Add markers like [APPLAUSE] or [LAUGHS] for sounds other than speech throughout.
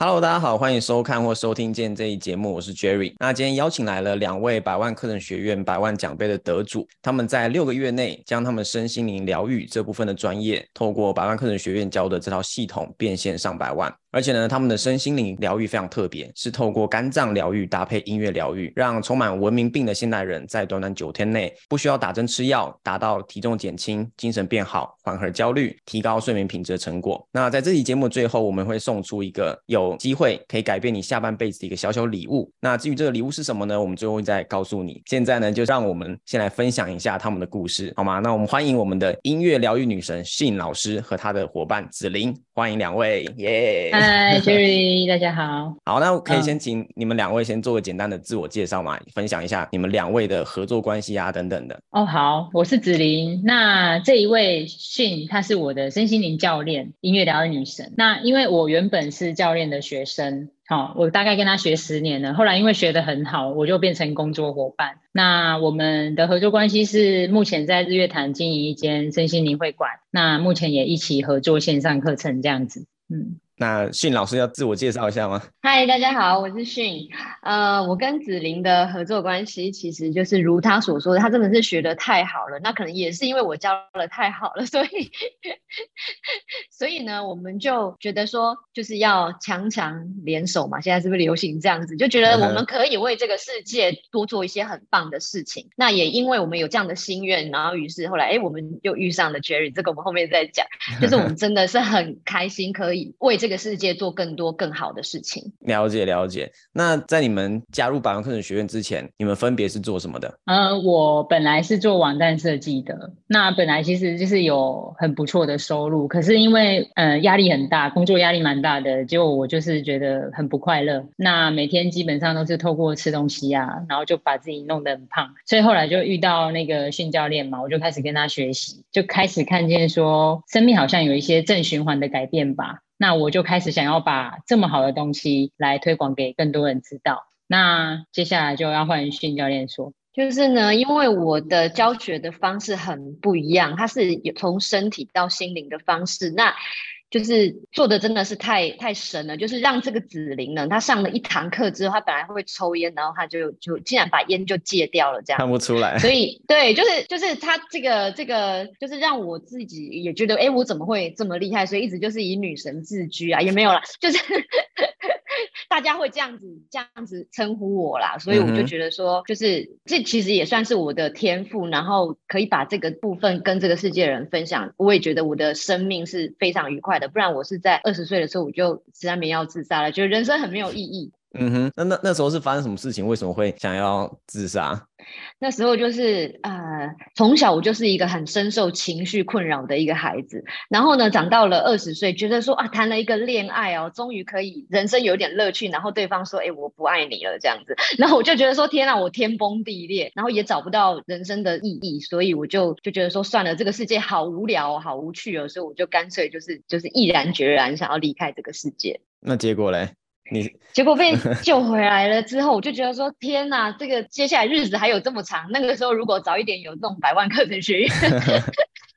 Hello，大家好，欢迎收看或收听见这一节目，我是 Jerry。那今天邀请来了两位百万课程学院百万奖杯的得主，他们在六个月内将他们身心灵疗愈这部分的专业，透过百万课程学院教的这套系统变现上百万。而且呢，他们的身心灵疗愈非常特别，是透过肝脏疗愈搭配音乐疗愈，让充满文明病的现代人在短短九天内不需要打针吃药，达到体重减轻、精神变好、缓和焦虑、提高睡眠品质的成果。那在这期节目最后，我们会送出一个有机会可以改变你下半辈子的一个小小礼物。那至于这个礼物是什么呢？我们最后再告诉你。现在呢，就让我们先来分享一下他们的故事，好吗？那我们欢迎我们的音乐疗愈女神信老师和她的伙伴子琳，欢迎两位，耶！嗨，[LAUGHS] Jerry。大家好，好，那可以先请你们两位先做个简单的自我介绍嘛，分享一下你们两位的合作关系啊，等等的。哦，好，我是子琳。那这一位信，她是我的身心灵教练，音乐疗愈女神。那因为我原本是教练的学生，好，我大概跟他学十年了。后来因为学得很好，我就变成工作伙伴。那我们的合作关系是目前在日月潭经营一间身心灵会馆，那目前也一起合作线上课程这样子，嗯。那训老师要自我介绍一下吗？嗨，大家好，我是训。呃，我跟子琳的合作关系其实就是如他所说的，他真的是学的太好了。那可能也是因为我教的太好了，所以，所以呢，我们就觉得说，就是要强强联手嘛。现在是不是流行这样子？就觉得我们可以为这个世界多做一些很棒的事情。那也因为我们有这样的心愿，然后于是后来，哎，我们又遇上了 Jerry。这个我们后面再讲。[LAUGHS] 就是我们真的是很开心，可以为这。个世界做更多更好的事情。了解了解。那在你们加入百万课程学院之前，你们分别是做什么的？呃，我本来是做网站设计的。那本来其实就是有很不错的收入，可是因为呃压力很大，工作压力蛮大的，结果我就是觉得很不快乐。那每天基本上都是透过吃东西啊，然后就把自己弄得很胖。所以后来就遇到那个训教练嘛，我就开始跟他学习，就开始看见说生命好像有一些正循环的改变吧。那我就开始想要把这么好的东西来推广给更多人知道。那接下来就要换训教练说，就是呢，因为我的教学的方式很不一样，它是有从身体到心灵的方式。那就是做的真的是太太神了，就是让这个紫菱呢，她上了一堂课之后，她本来会抽烟，然后她就就竟然把烟就戒掉了，这样看不出来。所以对，就是就是他这个这个，就是让我自己也觉得，哎，我怎么会这么厉害？所以一直就是以女神自居啊，也没有了，就是。大家会这样子这样子称呼我啦，所以我就觉得说，就是这其实也算是我的天赋，然后可以把这个部分跟这个世界人分享。我也觉得我的生命是非常愉快的，不然我是在二十岁的时候我就吃安眠药自杀了，觉得人生很没有意义。嗯哼，那那那时候是发生什么事情？为什么会想要自杀？那时候就是呃，从小我就是一个很深受情绪困扰的一个孩子。然后呢，长到了二十岁，觉得说啊，谈了一个恋爱哦，终于可以人生有点乐趣。然后对方说，哎，我不爱你了这样子。然后我就觉得说，天啊，我天崩地裂，然后也找不到人生的意义，所以我就就觉得说，算了，这个世界好无聊哦，好无趣哦，所以我就干脆就是就是毅然决然想要离开这个世界。那结果嘞？你结果被 [LAUGHS] 救回来了之后，我就觉得说天哪，这个接下来日子还有这么长。那个时候如果早一点有这种百万课程学院。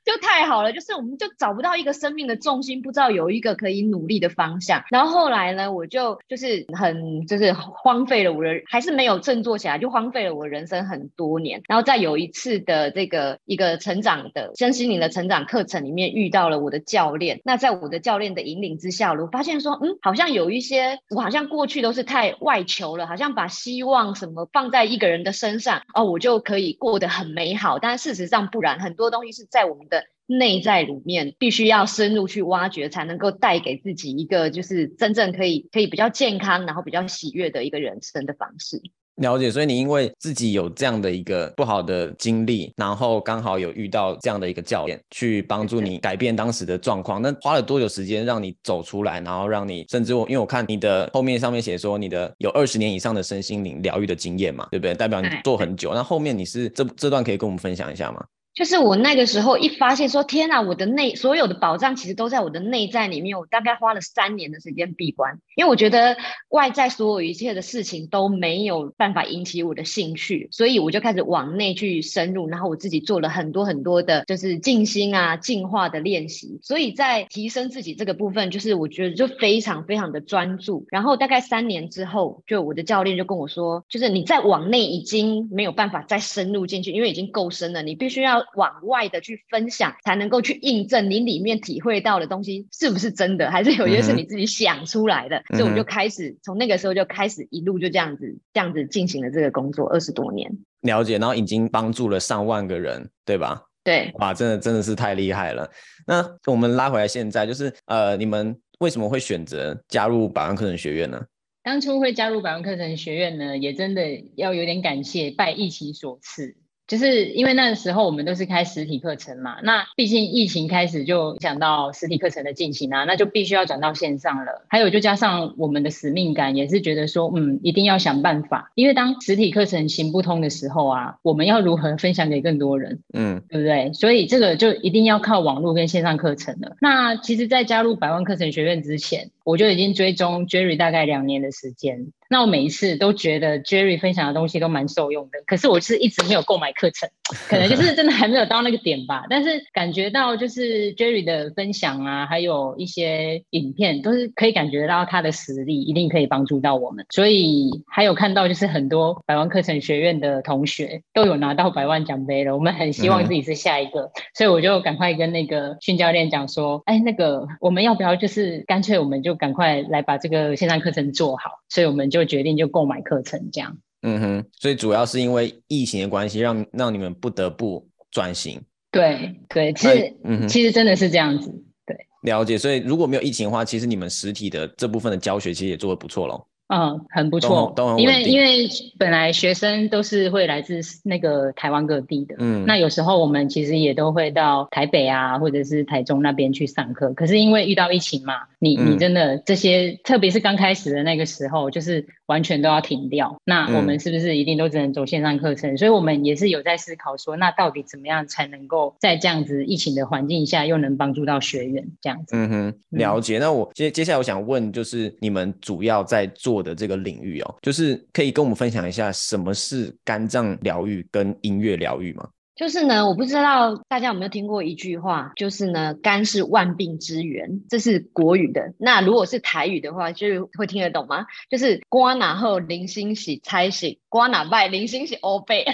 就太好了，就是我们就找不到一个生命的重心，不知道有一个可以努力的方向。然后后来呢，我就就是很就是荒废了我的，还是没有振作起来，就荒废了我人生很多年。然后在有一次的这个一个成长的身心灵的成长课程里面，遇到了我的教练。那在我的教练的引领之下，我发现说，嗯，好像有一些我好像过去都是太外求了，好像把希望什么放在一个人的身上，哦，我就可以过得很美好。但事实上不然，很多东西是在我们。的内在里面，必须要深入去挖掘，才能够带给自己一个就是真正可以可以比较健康，然后比较喜悦的一个人生的方式。了解，所以你因为自己有这样的一个不好的经历，然后刚好有遇到这样的一个教练，去帮助你改变当时的状况。那花了多久时间让你走出来，然后让你甚至我，因为我看你的后面上面写说你的有二十年以上的身心灵疗愈的经验嘛，对不对？代表你做很久。那后面你是这这段可以跟我们分享一下吗？就是我那个时候一发现说，天啊，我的内所有的宝藏其实都在我的内在里面。我大概花了三年的时间闭关，因为我觉得外在所有一切的事情都没有办法引起我的兴趣，所以我就开始往内去深入。然后我自己做了很多很多的，就是静心啊、净化的练习。所以在提升自己这个部分，就是我觉得就非常非常的专注。然后大概三年之后，就我的教练就跟我说，就是你在往内已经没有办法再深入进去，因为已经够深了，你必须要。往外的去分享，才能够去印证你里面体会到的东西是不是真的，还是有些是你自己想出来的。所以我就开始从那个时候就开始一路就这样子这样子进行了这个工作二十多年。了解，然后已经帮助了上万个人，对吧？对，哇，真的真的是太厉害了。那我们拉回来，现在就是呃，你们为什么会选择加入百万课程学院呢？当初会加入百万课程学院呢，也真的要有点感谢拜疫情所赐。就是因为那个时候我们都是开实体课程嘛，那毕竟疫情开始就影响到实体课程的进行啊，那就必须要转到线上了。还有就加上我们的使命感，也是觉得说，嗯，一定要想办法，因为当实体课程行不通的时候啊，我们要如何分享给更多人？嗯，对不对？所以这个就一定要靠网络跟线上课程了。那其实，在加入百万课程学院之前，我就已经追踪 Jerry 大概两年的时间。那我每一次都觉得 Jerry 分享的东西都蛮受用的，可是我是一直没有购买课程，可能就是真的还没有到那个点吧。但是感觉到就是 Jerry 的分享啊，还有一些影片，都是可以感觉到他的实力一定可以帮助到我们。所以还有看到就是很多百万课程学院的同学都有拿到百万奖杯了，我们很希望自己是下一个，所以我就赶快跟那个训教练讲说，哎，那个我们要不要就是干脆我们就赶快来把这个线上课程做好，所以我们就。决定就购买课程这样，嗯哼，所以主要是因为疫情的关系，让让你们不得不转型。对对，其实嗯，其实真的是这样子。对，了解。所以如果没有疫情的话，其实你们实体的这部分的教学其实也做的不错喽。嗯，很不错，因为因为本来学生都是会来自那个台湾各地的，嗯，那有时候我们其实也都会到台北啊，或者是台中那边去上课，可是因为遇到疫情嘛，你你真的这些，特别是刚开始的那个时候，就是完全都要停掉，那我们是不是一定都只能走线上课程？所以我们也是有在思考说，那到底怎么样才能够在这样子疫情的环境下，又能帮助到学员这样子？嗯哼，了解。那我接接下来我想问，就是你们主要在做。的这个领域哦，就是可以跟我们分享一下什么是肝脏疗愈跟音乐疗愈吗？就是呢，我不知道大家有没有听过一句话，就是呢，肝是万病之源，这是国语的。那如果是台语的话，就会听得懂吗？就是瓜哪后零星喜猜醒，瓜哪败零星喜欧贝。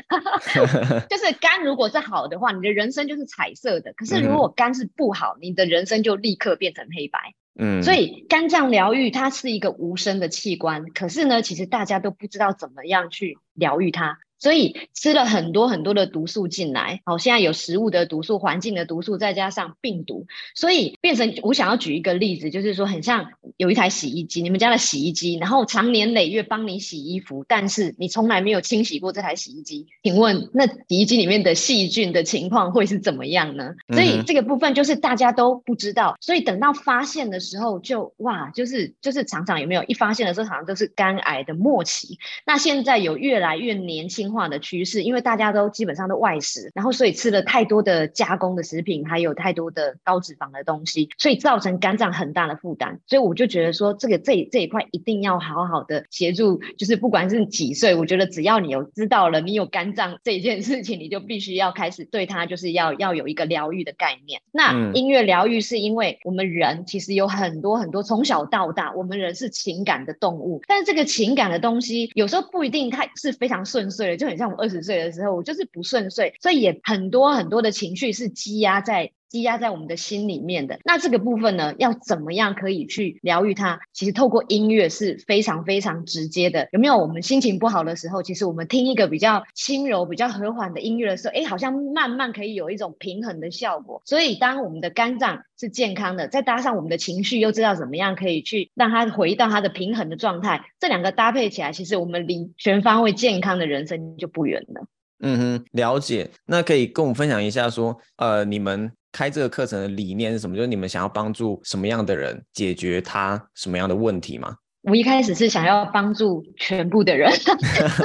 就是肝如果是好的话，你的人生就是彩色的；可是如果肝是不好，你的人生就立刻变成黑白。嗯，所以肝脏疗愈它是一个无声的器官，可是呢，其实大家都不知道怎么样去疗愈它。所以吃了很多很多的毒素进来，好，现在有食物的毒素、环境的毒素，再加上病毒，所以变成我想要举一个例子，就是说很像有一台洗衣机，你们家的洗衣机，然后长年累月帮你洗衣服，但是你从来没有清洗过这台洗衣机，请问那洗衣机里面的细菌的情况会是怎么样呢？所以这个部分就是大家都不知道，所以等到发现的时候就哇，就是就是常常有没有一发现的时候，好像都是肝癌的末期。那现在有越来越年轻。化的趋势，因为大家都基本上都外食，然后所以吃了太多的加工的食品，还有太多的高脂肪的东西，所以造成肝脏很大的负担。所以我就觉得说，这个这这一块一定要好好的协助，就是不管是几岁，我觉得只要你有知道了你有肝脏这件事情，你就必须要开始对它就是要要有一个疗愈的概念。那音乐疗愈是因为我们人其实有很多很多从小到大，我们人是情感的动物，但是这个情感的东西有时候不一定它是非常顺遂的。就很像我二十岁的时候，我就是不顺遂，所以也很多很多的情绪是积压在积压在我们的心里面的。那这个部分呢，要怎么样可以去疗愈它？其实透过音乐是非常非常直接的。有没有我们心情不好的时候，其实我们听一个比较轻柔、比较和缓的音乐的时候，哎，好像慢慢可以有一种平衡的效果。所以当我们的肝脏是健康的，再搭上我们的情绪，又知道怎么样可以去让它回到它的平衡的状态，这两个搭配起来，其实我们离全方位健康的人生就不远了。嗯哼，了解。那可以跟我们分享一下，说呃，你们开这个课程的理念是什么？就是你们想要帮助什么样的人，解决他什么样的问题吗？我一开始是想要帮助全部的人。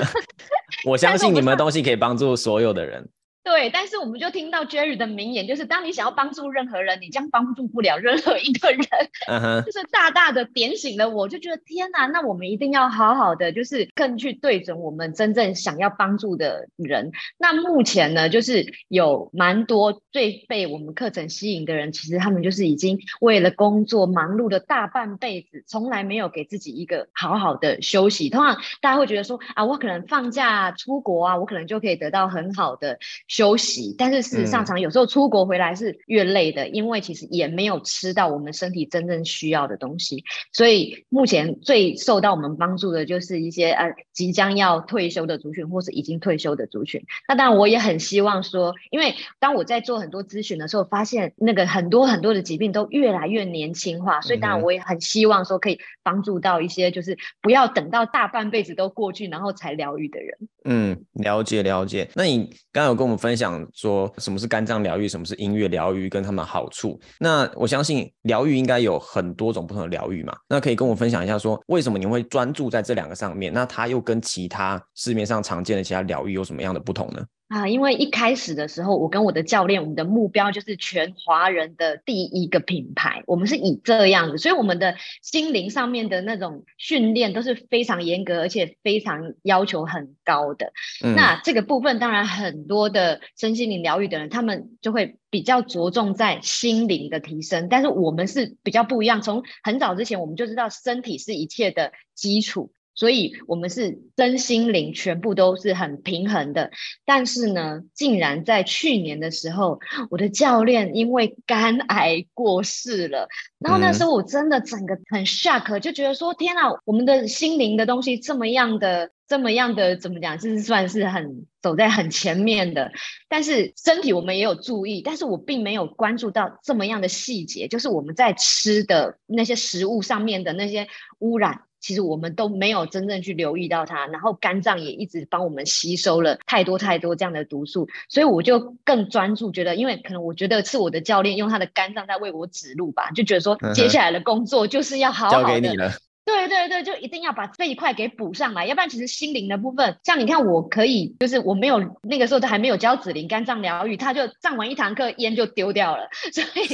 [LAUGHS] 我相信你们的东西可以帮助所有的人。对，但是我们就听到 Jerry 的名言，就是当你想要帮助任何人，你将帮助不了任何一个人，就是大大的点醒了我，就觉得天哪，那我们一定要好好的，就是更去对准我们真正想要帮助的人。那目前呢，就是有蛮多最被我们课程吸引的人，其实他们就是已经为了工作忙碌了大半辈子，从来没有给自己一个好好的休息。通常大家会觉得说啊，我可能放假出国啊，我可能就可以得到很好的。休息，但是事实上，常有时候出国回来是越累的，因为其实也没有吃到我们身体真正需要的东西。所以目前最受到我们帮助的就是一些呃即将要退休的族群，或是已经退休的族群。那当然，我也很希望说，因为当我在做很多咨询的时候，发现那个很多很多的疾病都越来越年轻化，所以当然我也很希望说可以帮助到一些就是不要等到大半辈子都过去，然后才疗愈的人。嗯，了解了解。那你刚刚有跟我们。分享说什么是肝脏疗愈，什么是音乐疗愈，跟他们好处。那我相信疗愈应该有很多种不同的疗愈嘛。那可以跟我分享一下，说为什么你会专注在这两个上面？那它又跟其他市面上常见的其他疗愈有什么样的不同呢？啊，因为一开始的时候，我跟我的教练，我们的目标就是全华人的第一个品牌，我们是以这样子，所以我们的心灵上面的那种训练都是非常严格，而且非常要求很高的。那这个部分，当然很多的身心灵疗愈的人，他们就会比较着重在心灵的提升，但是我们是比较不一样，从很早之前我们就知道身体是一切的基础。所以，我们是身心灵全部都是很平衡的。但是呢，竟然在去年的时候，我的教练因为肝癌过世了。然后那时候我真的整个很 shock，就觉得说：天啊，我们的心灵的东西这么样的、这么样的，怎么讲？就是算是很走在很前面的。但是身体我们也有注意，但是我并没有关注到这么样的细节，就是我们在吃的那些食物上面的那些污染。其实我们都没有真正去留意到它，然后肝脏也一直帮我们吸收了太多太多这样的毒素，所以我就更专注，觉得因为可能我觉得是我的教练用他的肝脏在为我指路吧，就觉得说接下来的工作就是要好好的。对对对，就一定要把这一块给补上来，要不然其实心灵的部分，像你看，我可以就是我没有那个时候都还没有教紫灵肝脏疗愈，他就上完一堂课烟就丢掉了，[LAUGHS] 所以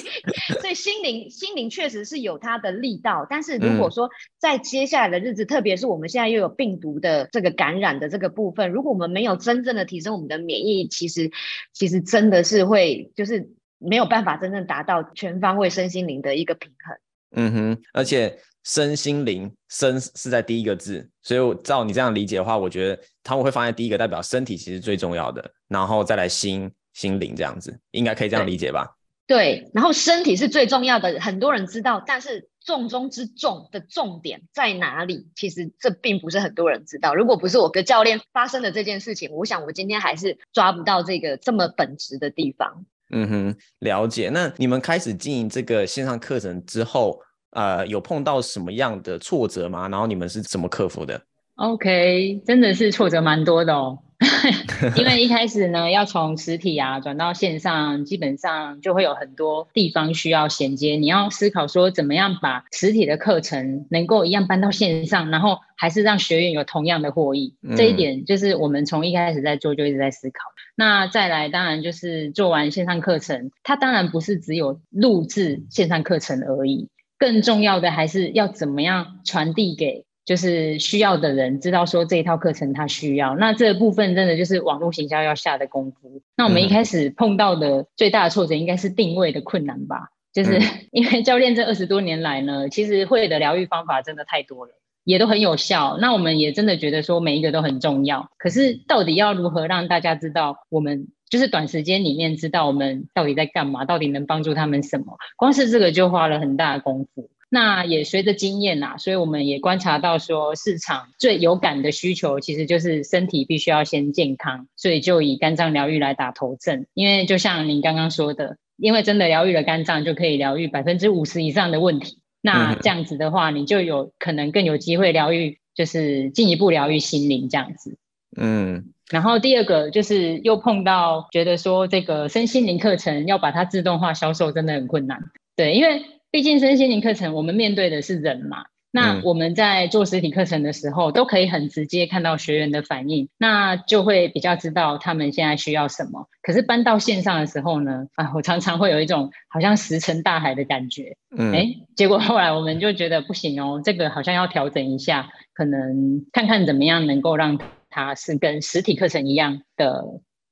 所以心灵心灵确实是有它的力道，但是如果说在接下来的日子，特别是我们现在又有病毒的这个感染的这个部分，如果我们没有真正的提升我们的免疫，其实其实真的是会就是没有办法真正达到全方位身心灵的一个平衡。嗯哼，而且。身心灵，身是在第一个字，所以我照你这样理解的话，我觉得他们会放在第一个，代表身体其实最重要的，然后再来心、心灵这样子，应该可以这样理解吧？对，然后身体是最重要的，很多人知道，但是重中之重的重点在哪里？其实这并不是很多人知道。如果不是我跟教练发生的这件事情，我想我今天还是抓不到这个这么本质的地方。嗯哼，了解。那你们开始经营这个线上课程之后？呃，有碰到什么样的挫折吗？然后你们是怎么克服的？OK，真的是挫折蛮多的哦。[LAUGHS] 因为一开始呢，要从实体啊转到线上，基本上就会有很多地方需要衔接。你要思考说，怎么样把实体的课程能够一样搬到线上，然后还是让学员有同样的获益。这一点就是我们从一开始在做就一直在思考。那再来，当然就是做完线上课程，它当然不是只有录制线上课程而已。更重要的还是要怎么样传递给就是需要的人，知道说这一套课程他需要。那这部分真的就是网络行销要下的功夫。那我们一开始碰到的最大的挫折应该是定位的困难吧？就是 [LAUGHS] 因为教练这二十多年来呢，其实会的疗愈方法真的太多了，也都很有效。那我们也真的觉得说每一个都很重要。可是到底要如何让大家知道我们？就是短时间里面知道我们到底在干嘛，到底能帮助他们什么，光是这个就花了很大的功夫。那也随着经验呐，所以我们也观察到说，市场最有感的需求其实就是身体必须要先健康，所以就以肝脏疗愈来打头阵。因为就像您刚刚说的，因为真的疗愈了肝脏，就可以疗愈百分之五十以上的问题。那这样子的话，你就有可能更有机会疗愈，就是进一步疗愈心灵这样子。嗯。然后第二个就是又碰到觉得说这个身心灵课程要把它自动化销售真的很困难，对，因为毕竟身心灵课程我们面对的是人嘛，那我们在做实体课程的时候，都可以很直接看到学员的反应，那就会比较知道他们现在需要什么。可是搬到线上的时候呢，啊，我常常会有一种好像石沉大海的感觉。嗯，哎，结果后来我们就觉得不行哦，这个好像要调整一下，可能看看怎么样能够让它是跟实体课程一样的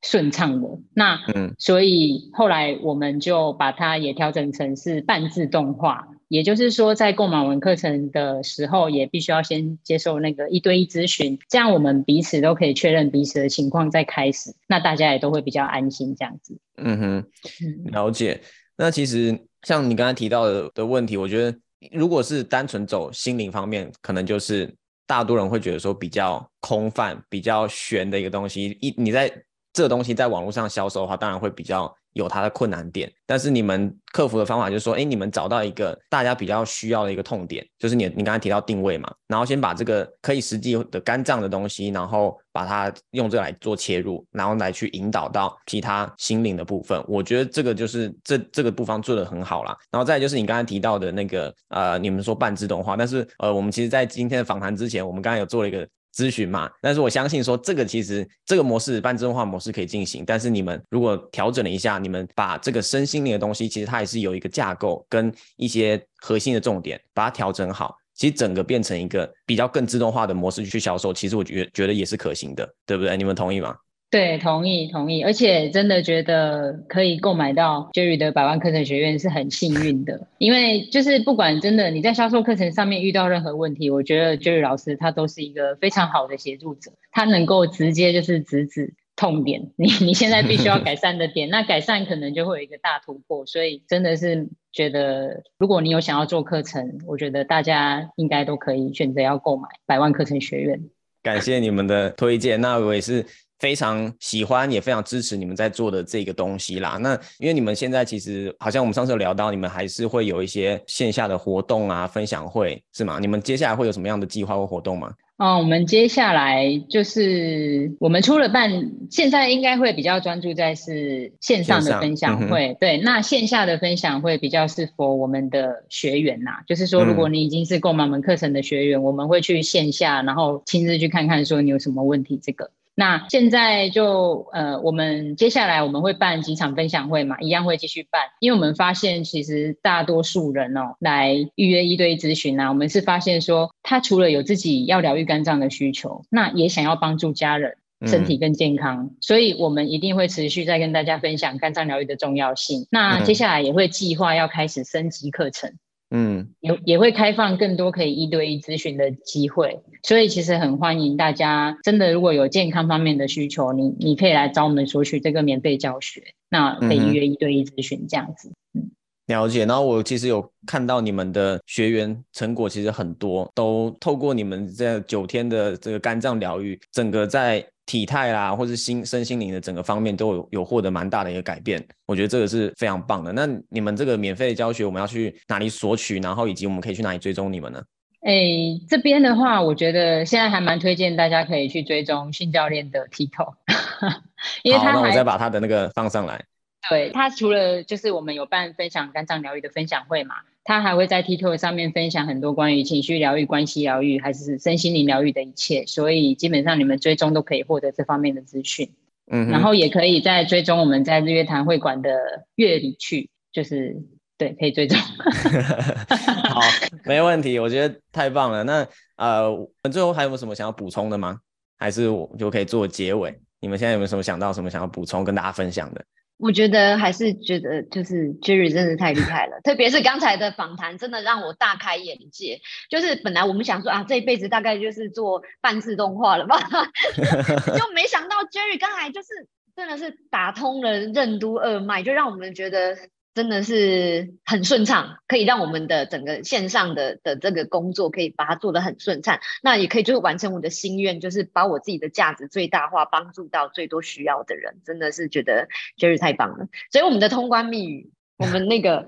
顺畅的。那，嗯，所以后来我们就把它也调整成是半自动化。也就是说，在购买完课程的时候，也必须要先接受那个一对一咨询，这样我们彼此都可以确认彼此的情况再开始，那大家也都会比较安心这样子。嗯哼，了解。那其实像你刚才提到的的问题，我觉得如果是单纯走心灵方面，可能就是大多人会觉得说比较空泛、比较悬的一个东西。一你在这个东西在网络上销售的话，当然会比较。有它的困难点，但是你们克服的方法就是说，哎，你们找到一个大家比较需要的一个痛点，就是你你刚才提到定位嘛，然后先把这个可以实际的肝脏的东西，然后把它用这个来做切入，然后来去引导到其他心灵的部分。我觉得这个就是这这个部分做的很好啦。然后再就是你刚才提到的那个呃，你们说半自动化，但是呃，我们其实在今天的访谈之前，我们刚才有做了一个。咨询嘛，但是我相信说这个其实这个模式半自动化模式可以进行，但是你们如果调整了一下，你们把这个身心灵的东西，其实它也是有一个架构跟一些核心的重点，把它调整好，其实整个变成一个比较更自动化的模式去销售，其实我觉觉得也是可行的，对不对？你们同意吗？对，同意同意，而且真的觉得可以购买到 Jerry 的百万课程学院是很幸运的，因为就是不管真的你在销售课程上面遇到任何问题，我觉得 Jerry 老师他都是一个非常好的协助者，他能够直接就是直指痛点，你你现在必须要改善的点，那改善可能就会有一个大突破，所以真的是觉得如果你有想要做课程，我觉得大家应该都可以选择要购买百万课程学院。感谢你们的推荐，那我也是。非常喜欢，也非常支持你们在做的这个东西啦。那因为你们现在其实好像我们上次有聊到，你们还是会有一些线下的活动啊，分享会是吗？你们接下来会有什么样的计划或活动吗？哦，我们接下来就是我们出了办，现在应该会比较专注在是线上的分享会。对，那线下的分享会比较适合我们的学员呐。就是说，如果你已经是购买我们课程的学员，我们会去线下，然后亲自去看看，说你有什么问题，这个。那现在就呃，我们接下来我们会办几场分享会嘛，一样会继续办，因为我们发现其实大多数人哦来预约一对一咨询啊，我们是发现说他除了有自己要疗愈肝脏的需求，那也想要帮助家人身体更健康，所以我们一定会持续再跟大家分享肝脏疗愈的重要性。那接下来也会计划要开始升级课程。嗯，也也会开放更多可以一对一咨询的机会，所以其实很欢迎大家，真的如果有健康方面的需求，你你可以来找我们索取这个免费教学，那可以约一对一咨询这样子。嗯，了解。然后我其实有看到你们的学员成果，其实很多都透过你们这九天的这个肝脏疗愈，整个在。体态啦，或是心身心灵的整个方面都有有获得蛮大的一个改变，我觉得这个是非常棒的。那你们这个免费的教学，我们要去哪里索取？然后以及我们可以去哪里追踪你们呢？哎，这边的话，我觉得现在还蛮推荐大家可以去追踪训教练的 TikTok，[LAUGHS] 因为他那我再把他的那个放上来。对他除了就是我们有办分享肝脏疗愈的分享会嘛。他还会在 TikTok 上面分享很多关于情绪疗愈、关系疗愈，还是身心灵疗愈的一切，所以基本上你们追踪都可以获得这方面的资讯。嗯，然后也可以在追踪我们在日月潭会馆的月里去，就是对，可以追踪。[LAUGHS] 好，没问题，我觉得太棒了。那呃，我们最后还有没有什么想要补充的吗？还是我就可以做结尾？你们现在有没有什么想到什么想要补充跟大家分享的？我觉得还是觉得就是 Jerry 真的太厉害了，特别是刚才的访谈，真的让我大开眼界。就是本来我们想说啊，这一辈子大概就是做半自动化了吧，[LAUGHS] 就没想到 Jerry 刚才就是真的是打通了任督二脉，就让我们觉得。真的是很顺畅，可以让我们的整个线上的的这个工作可以把它做得很顺畅。那也可以就是完成我的心愿，就是把我自己的价值最大化，帮助到最多需要的人。真的是觉得真是太棒了。所以我们的通关密语。我们那个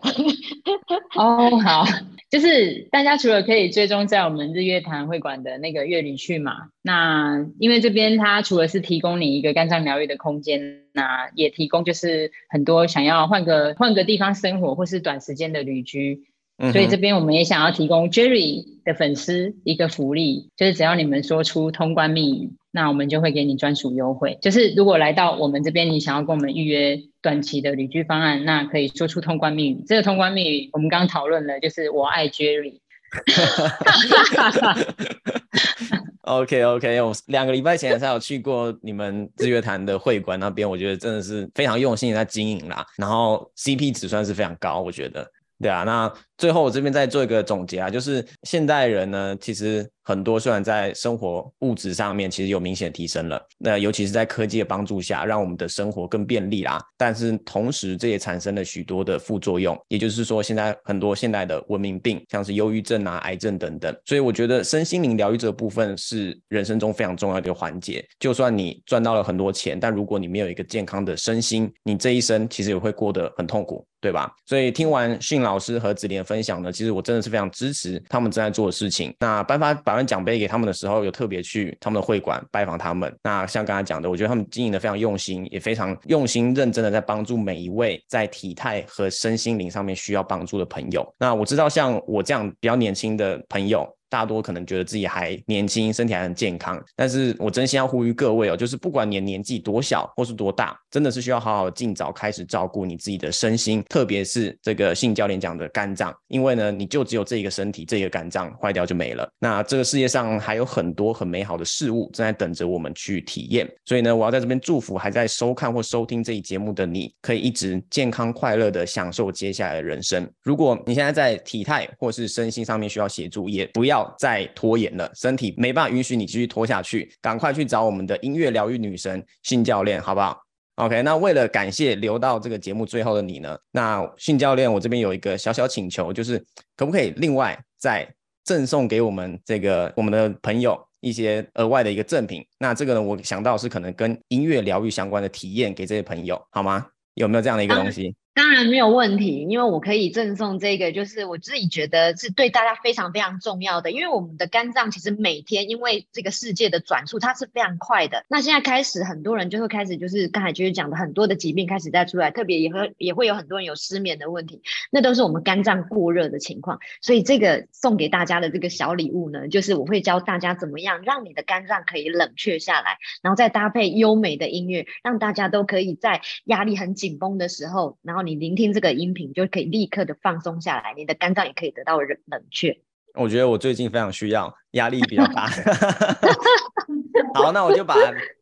[LAUGHS] 哦，好，就是大家除了可以追踪在我们日月潭会馆的那个月里去嘛，那因为这边它除了是提供你一个肝脏疗愈的空间，那也提供就是很多想要换个换个地方生活或是短时间的旅居，所以这边我们也想要提供 Jerry 的粉丝一个福利，就是只要你们说出通关密语，那我们就会给你专属优惠。就是如果来到我们这边，你想要跟我们预约短期的旅居方案，那可以说出通关密语。这个通关密语我们刚刚讨论了，就是我爱 Jerry。[LAUGHS] OK OK，我两个礼拜前才有去过你们日月潭的会馆那边，我觉得真的是非常用心的在经营啦，然后 CP 值算是非常高，我觉得。对啊，那最后我这边再做一个总结啊，就是现代人呢，其实很多虽然在生活物质上面其实有明显提升了，那尤其是在科技的帮助下，让我们的生活更便利啦。但是同时这也产生了许多的副作用，也就是说现在很多现代的文明病，像是忧郁症啊、癌症等等。所以我觉得身心灵疗愈这部分是人生中非常重要的一个环节。就算你赚到了很多钱，但如果你没有一个健康的身心，你这一生其实也会过得很痛苦。对吧？所以听完训老师和子莲分享呢，其实我真的是非常支持他们正在做的事情。那颁发百万奖杯给他们的时候，有特别去他们的会馆拜访他们。那像刚才讲的，我觉得他们经营的非常用心，也非常用心认真的在帮助每一位在体态和身心灵上面需要帮助的朋友。那我知道，像我这样比较年轻的朋友。大多可能觉得自己还年轻，身体还很健康，但是我真心要呼吁各位哦，就是不管你年纪多小或是多大，真的是需要好好尽早开始照顾你自己的身心，特别是这个性教练讲的肝脏，因为呢，你就只有这一个身体，这一个肝脏坏掉就没了。那这个世界上还有很多很美好的事物正在等着我们去体验，所以呢，我要在这边祝福还在收看或收听这一节目的你，可以一直健康快乐的享受接下来的人生。如果你现在在体态或是身心上面需要协助，也不要。再拖延了，身体没办法允许你继续拖下去，赶快去找我们的音乐疗愈女神信教练，好不好？OK，那为了感谢留到这个节目最后的你呢，那信教练我这边有一个小小请求，就是可不可以另外再赠送给我们这个我们的朋友一些额外的一个赠品？那这个呢，我想到是可能跟音乐疗愈相关的体验给这些朋友，好吗？有没有这样的一个东西？当然没有问题，因为我可以赠送这个，就是我自己觉得是对大家非常非常重要的。因为我们的肝脏其实每天因为这个世界的转速，它是非常快的。那现在开始很多人就会开始，就是刚才就是讲的很多的疾病开始在出来，特别也会也会有很多人有失眠的问题，那都是我们肝脏过热的情况。所以这个送给大家的这个小礼物呢，就是我会教大家怎么样让你的肝脏可以冷却下来，然后再搭配优美的音乐，让大家都可以在压力很紧绷的时候，然后你聆听这个音频就可以立刻的放松下来，你的肝脏也可以得到冷冷却。我觉得我最近非常需要，压力比较大。[LAUGHS] 好，那我就把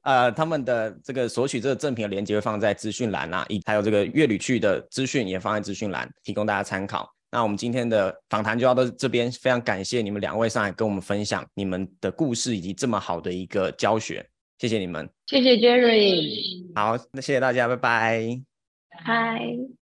呃他们的这个索取这个赠品的链接放在资讯栏啦，以还有这个乐旅去的资讯也放在资讯栏，提供大家参考。那我们今天的访谈就要到这边，非常感谢你们两位上来跟我们分享你们的故事以及这么好的一个教学，谢谢你们，谢谢 Jerry。好，那谢谢大家，拜拜。Hi